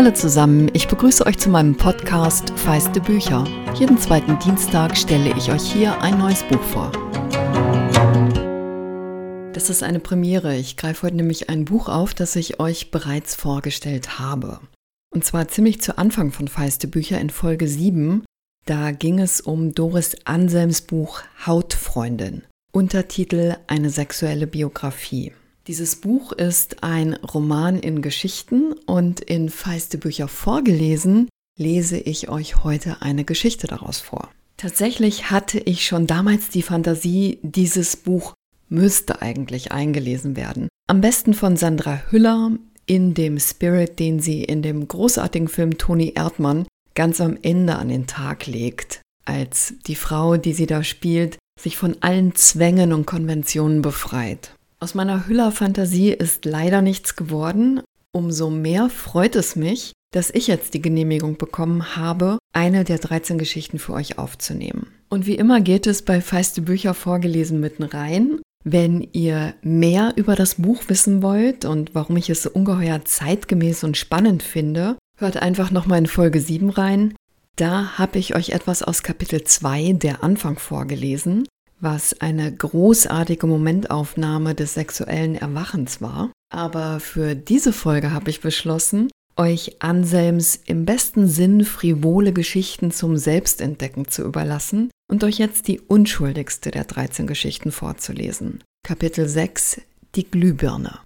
Hallo zusammen, ich begrüße euch zu meinem Podcast Feiste Bücher. Jeden zweiten Dienstag stelle ich euch hier ein neues Buch vor. Das ist eine Premiere. Ich greife heute nämlich ein Buch auf, das ich euch bereits vorgestellt habe. Und zwar ziemlich zu Anfang von Feiste Bücher in Folge 7. Da ging es um Doris Anselms Buch Hautfreundin. Untertitel Eine sexuelle Biografie. Dieses Buch ist ein Roman in Geschichten und in feiste Bücher vorgelesen lese ich euch heute eine Geschichte daraus vor. Tatsächlich hatte ich schon damals die Fantasie, dieses Buch müsste eigentlich eingelesen werden. Am besten von Sandra Hüller in dem Spirit, den sie in dem großartigen Film Toni Erdmann ganz am Ende an den Tag legt, als die Frau, die sie da spielt, sich von allen Zwängen und Konventionen befreit. Aus meiner Hüller-Fantasie ist leider nichts geworden. Umso mehr freut es mich, dass ich jetzt die Genehmigung bekommen habe, eine der 13 Geschichten für euch aufzunehmen. Und wie immer geht es bei Feiste Bücher vorgelesen mitten rein. Wenn ihr mehr über das Buch wissen wollt und warum ich es so ungeheuer zeitgemäß und spannend finde, hört einfach nochmal in Folge 7 rein. Da habe ich euch etwas aus Kapitel 2, der Anfang, vorgelesen was eine großartige Momentaufnahme des sexuellen Erwachens war. Aber für diese Folge habe ich beschlossen, euch Anselms im besten Sinn frivole Geschichten zum Selbstentdecken zu überlassen und euch jetzt die unschuldigste der 13 Geschichten vorzulesen. Kapitel 6 Die Glühbirne.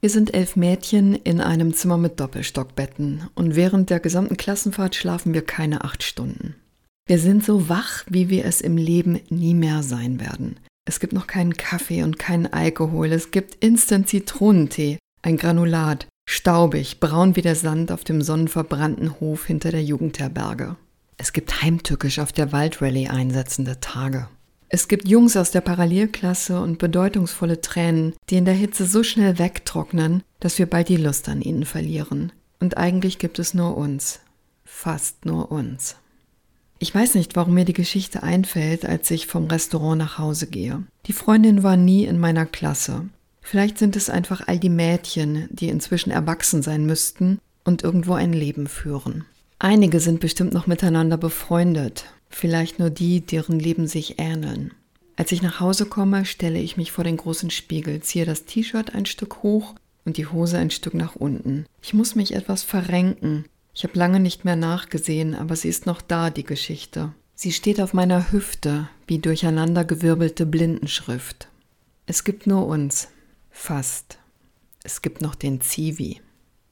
Wir sind elf Mädchen in einem Zimmer mit Doppelstockbetten und während der gesamten Klassenfahrt schlafen wir keine acht Stunden. Wir sind so wach, wie wir es im Leben nie mehr sein werden. Es gibt noch keinen Kaffee und keinen Alkohol. Es gibt Instant Zitronentee, ein Granulat, staubig, braun wie der Sand auf dem sonnenverbrannten Hof hinter der Jugendherberge. Es gibt heimtückisch auf der Waldrallye einsetzende Tage. Es gibt Jungs aus der Parallelklasse und bedeutungsvolle Tränen, die in der Hitze so schnell wegtrocknen, dass wir bald die Lust an ihnen verlieren. Und eigentlich gibt es nur uns. Fast nur uns. Ich weiß nicht, warum mir die Geschichte einfällt, als ich vom Restaurant nach Hause gehe. Die Freundin war nie in meiner Klasse. Vielleicht sind es einfach all die Mädchen, die inzwischen erwachsen sein müssten und irgendwo ein Leben führen. Einige sind bestimmt noch miteinander befreundet, vielleicht nur die, deren Leben sich ähneln. Als ich nach Hause komme, stelle ich mich vor den großen Spiegel, ziehe das T-Shirt ein Stück hoch und die Hose ein Stück nach unten. Ich muss mich etwas verrenken, ich habe lange nicht mehr nachgesehen, aber sie ist noch da, die Geschichte. Sie steht auf meiner Hüfte, wie durcheinandergewirbelte Blindenschrift. Es gibt nur uns. Fast. Es gibt noch den Zivi.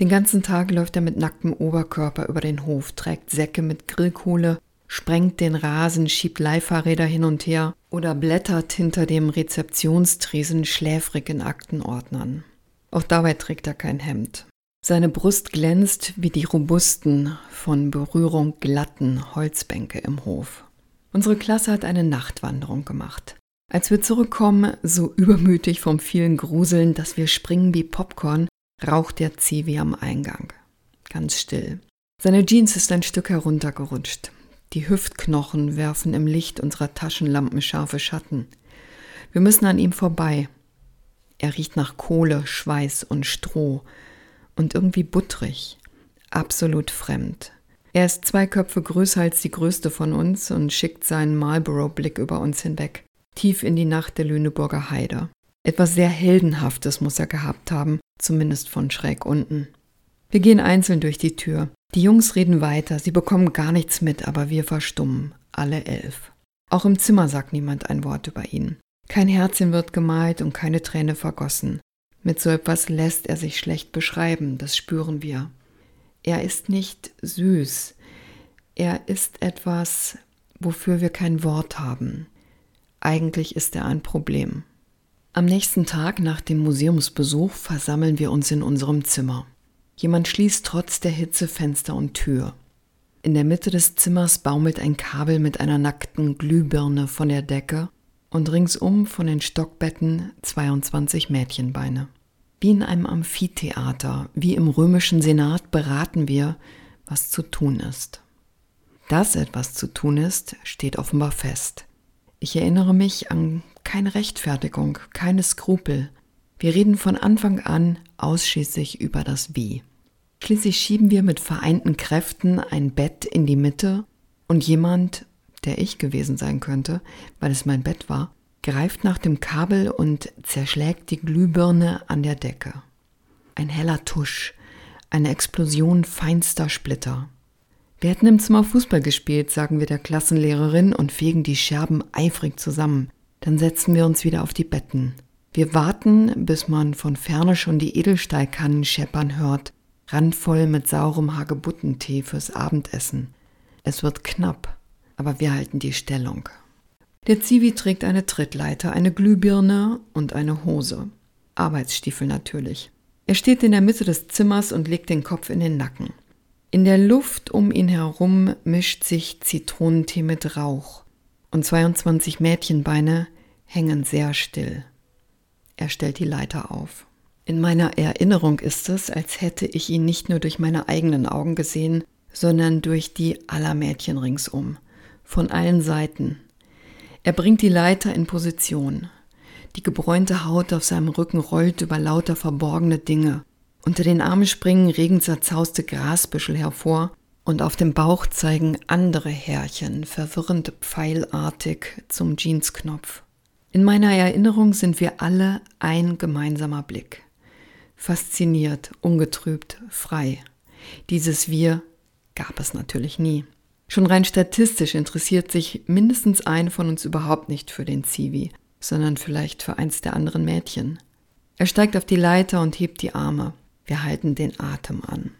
Den ganzen Tag läuft er mit nacktem Oberkörper über den Hof, trägt Säcke mit Grillkohle, sprengt den Rasen, schiebt Leihfahrräder hin und her oder blättert hinter dem Rezeptionstresen schläfrig in Aktenordnern. Auch dabei trägt er kein Hemd. Seine Brust glänzt wie die robusten, von Berührung glatten Holzbänke im Hof. Unsere Klasse hat eine Nachtwanderung gemacht. Als wir zurückkommen, so übermütig vom vielen Gruseln, dass wir springen wie Popcorn, raucht der Zivi am Eingang. Ganz still. Seine Jeans ist ein Stück heruntergerutscht. Die Hüftknochen werfen im Licht unserer Taschenlampen scharfe Schatten. Wir müssen an ihm vorbei. Er riecht nach Kohle, Schweiß und Stroh, und irgendwie buttrig, absolut fremd. Er ist zwei Köpfe größer als die größte von uns und schickt seinen Marlborough-Blick über uns hinweg, tief in die Nacht der Lüneburger Heide. Etwas sehr Heldenhaftes muss er gehabt haben, zumindest von schräg unten. Wir gehen einzeln durch die Tür. Die Jungs reden weiter, sie bekommen gar nichts mit, aber wir verstummen, alle elf. Auch im Zimmer sagt niemand ein Wort über ihn. Kein Herzchen wird gemalt und keine Träne vergossen. Mit so etwas lässt er sich schlecht beschreiben, das spüren wir. Er ist nicht süß. Er ist etwas, wofür wir kein Wort haben. Eigentlich ist er ein Problem. Am nächsten Tag nach dem Museumsbesuch versammeln wir uns in unserem Zimmer. Jemand schließt trotz der Hitze Fenster und Tür. In der Mitte des Zimmers baumelt ein Kabel mit einer nackten Glühbirne von der Decke und ringsum von den Stockbetten 22 Mädchenbeine. Wie in einem Amphitheater, wie im römischen Senat beraten wir, was zu tun ist. Dass etwas zu tun ist, steht offenbar fest. Ich erinnere mich an keine Rechtfertigung, keine Skrupel. Wir reden von Anfang an ausschließlich über das Wie. Schließlich schieben wir mit vereinten Kräften ein Bett in die Mitte und jemand, der ich gewesen sein könnte, weil es mein Bett war, greift nach dem Kabel und zerschlägt die Glühbirne an der Decke. Ein heller Tusch, eine Explosion feinster Splitter. Wir hätten im Zimmer Fußball gespielt, sagen wir der Klassenlehrerin und fegen die Scherben eifrig zusammen. Dann setzen wir uns wieder auf die Betten. Wir warten, bis man von ferne schon die Edelstahlkannen scheppern hört, randvoll mit saurem Hagebuttentee fürs Abendessen. Es wird knapp, aber wir halten die Stellung. Der Zivi trägt eine Trittleiter, eine Glühbirne und eine Hose. Arbeitsstiefel natürlich. Er steht in der Mitte des Zimmers und legt den Kopf in den Nacken. In der Luft um ihn herum mischt sich Zitronentee mit Rauch und 22 Mädchenbeine hängen sehr still. Er stellt die Leiter auf. In meiner Erinnerung ist es, als hätte ich ihn nicht nur durch meine eigenen Augen gesehen, sondern durch die aller Mädchen ringsum, von allen Seiten. Er bringt die Leiter in Position. Die gebräunte Haut auf seinem Rücken rollt über lauter verborgene Dinge. Unter den Armen springen regenzerzauzte Grasbüschel hervor und auf dem Bauch zeigen andere Härchen verwirrend pfeilartig zum Jeansknopf. In meiner Erinnerung sind wir alle ein gemeinsamer Blick. Fasziniert, ungetrübt, frei. Dieses Wir gab es natürlich nie. Schon rein statistisch interessiert sich mindestens eine von uns überhaupt nicht für den Zivi, sondern vielleicht für eins der anderen Mädchen. Er steigt auf die Leiter und hebt die Arme. Wir halten den Atem an.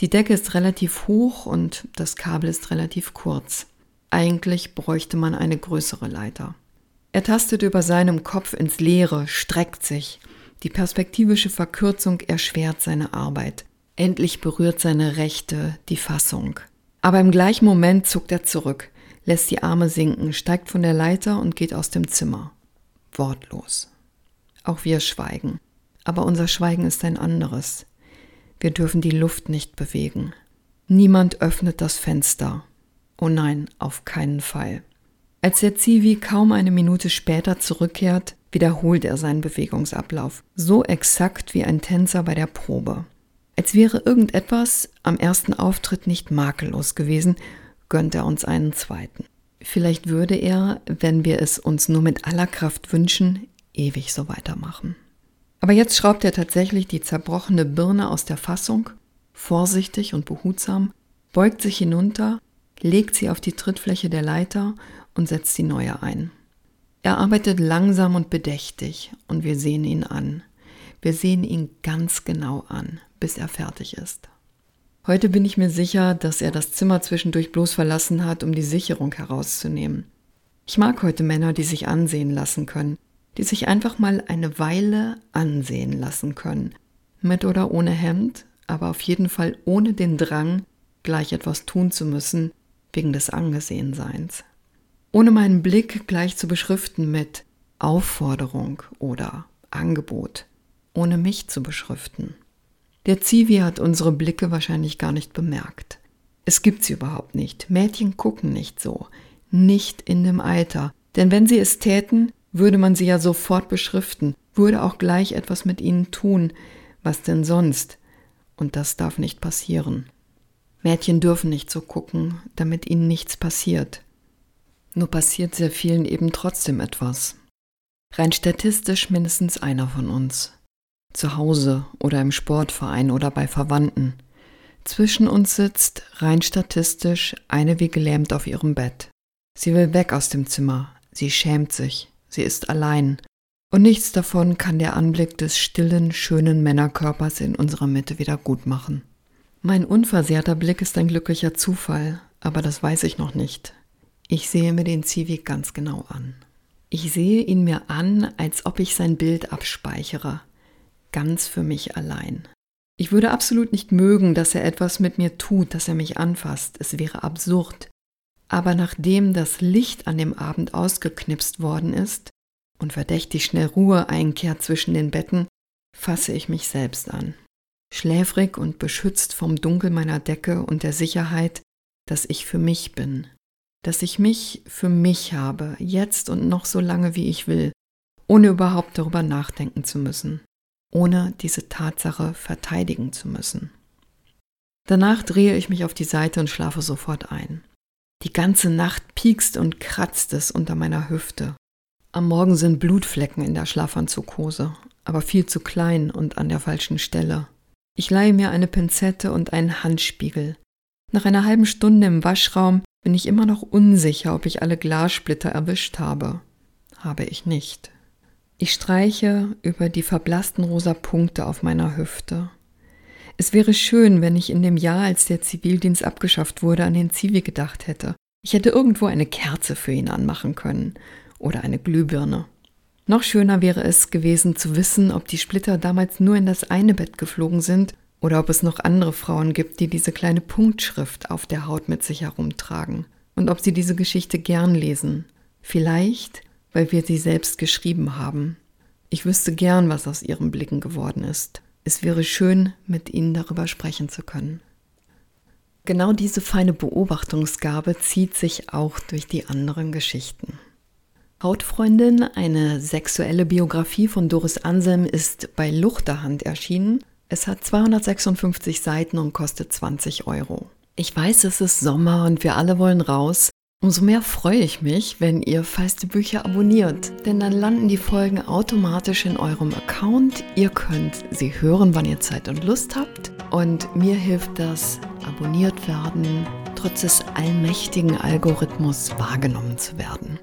Die Decke ist relativ hoch und das Kabel ist relativ kurz. Eigentlich bräuchte man eine größere Leiter. Er tastet über seinem Kopf ins Leere, streckt sich. Die perspektivische Verkürzung erschwert seine Arbeit. Endlich berührt seine Rechte die Fassung. Aber im gleichen Moment zuckt er zurück, lässt die Arme sinken, steigt von der Leiter und geht aus dem Zimmer. Wortlos. Auch wir schweigen. Aber unser Schweigen ist ein anderes. Wir dürfen die Luft nicht bewegen. Niemand öffnet das Fenster. Oh nein, auf keinen Fall. Als der Zivi kaum eine Minute später zurückkehrt, wiederholt er seinen Bewegungsablauf, so exakt wie ein Tänzer bei der Probe. Als wäre irgendetwas am ersten Auftritt nicht makellos gewesen, gönnt er uns einen zweiten. Vielleicht würde er, wenn wir es uns nur mit aller Kraft wünschen, ewig so weitermachen. Aber jetzt schraubt er tatsächlich die zerbrochene Birne aus der Fassung, vorsichtig und behutsam, beugt sich hinunter, legt sie auf die Trittfläche der Leiter und setzt die neue ein. Er arbeitet langsam und bedächtig und wir sehen ihn an. Wir sehen ihn ganz genau an, bis er fertig ist. Heute bin ich mir sicher, dass er das Zimmer zwischendurch bloß verlassen hat, um die Sicherung herauszunehmen. Ich mag heute Männer, die sich ansehen lassen können, die sich einfach mal eine Weile ansehen lassen können. Mit oder ohne Hemd, aber auf jeden Fall ohne den Drang, gleich etwas tun zu müssen, wegen des Angesehenseins. Ohne meinen Blick gleich zu beschriften mit Aufforderung oder Angebot, ohne mich zu beschriften. Der Zivi hat unsere Blicke wahrscheinlich gar nicht bemerkt. Es gibt sie überhaupt nicht. Mädchen gucken nicht so. Nicht in dem Alter. Denn wenn sie es täten, würde man sie ja sofort beschriften, würde auch gleich etwas mit ihnen tun, was denn sonst? Und das darf nicht passieren. Mädchen dürfen nicht so gucken, damit ihnen nichts passiert. Nur passiert sehr vielen eben trotzdem etwas. Rein statistisch mindestens einer von uns. Zu Hause oder im Sportverein oder bei Verwandten. Zwischen uns sitzt, rein statistisch, eine wie gelähmt auf ihrem Bett. Sie will weg aus dem Zimmer, sie schämt sich, sie ist allein, und nichts davon kann der Anblick des stillen, schönen Männerkörpers in unserer Mitte wieder gut machen. Mein unversehrter Blick ist ein glücklicher Zufall, aber das weiß ich noch nicht. Ich sehe mir den Zivi ganz genau an. Ich sehe ihn mir an, als ob ich sein Bild abspeichere, ganz für mich allein. Ich würde absolut nicht mögen, dass er etwas mit mir tut, dass er mich anfasst. Es wäre absurd. Aber nachdem das Licht an dem Abend ausgeknipst worden ist und verdächtig schnell Ruhe einkehrt zwischen den Betten, fasse ich mich selbst an. Schläfrig und beschützt vom Dunkel meiner Decke und der Sicherheit, dass ich für mich bin, dass ich mich für mich habe, jetzt und noch so lange wie ich will, ohne überhaupt darüber nachdenken zu müssen, ohne diese Tatsache verteidigen zu müssen. Danach drehe ich mich auf die Seite und schlafe sofort ein. Die ganze Nacht piekst und kratzt es unter meiner Hüfte. Am Morgen sind Blutflecken in der Schlafanzughose, aber viel zu klein und an der falschen Stelle. Ich leihe mir eine Pinzette und einen Handspiegel. Nach einer halben Stunde im Waschraum bin ich immer noch unsicher, ob ich alle Glassplitter erwischt habe. Habe ich nicht. Ich streiche über die verblassten rosa Punkte auf meiner Hüfte. Es wäre schön, wenn ich in dem Jahr, als der Zivildienst abgeschafft wurde, an den Zivi gedacht hätte. Ich hätte irgendwo eine Kerze für ihn anmachen können oder eine Glühbirne. Noch schöner wäre es gewesen zu wissen, ob die Splitter damals nur in das eine Bett geflogen sind oder ob es noch andere Frauen gibt, die diese kleine Punktschrift auf der Haut mit sich herumtragen und ob sie diese Geschichte gern lesen. Vielleicht, weil wir sie selbst geschrieben haben. Ich wüsste gern, was aus ihren Blicken geworden ist. Es wäre schön, mit Ihnen darüber sprechen zu können. Genau diese feine Beobachtungsgabe zieht sich auch durch die anderen Geschichten. Hautfreundin, eine sexuelle Biografie von Doris Anselm, ist bei Luchterhand erschienen. Es hat 256 Seiten und kostet 20 Euro. Ich weiß, es ist Sommer und wir alle wollen raus, Umso mehr freue ich mich, wenn ihr Feiste Bücher abonniert, denn dann landen die Folgen automatisch in eurem Account. Ihr könnt sie hören, wann ihr Zeit und Lust habt. Und mir hilft das, abonniert werden, trotz des allmächtigen Algorithmus wahrgenommen zu werden.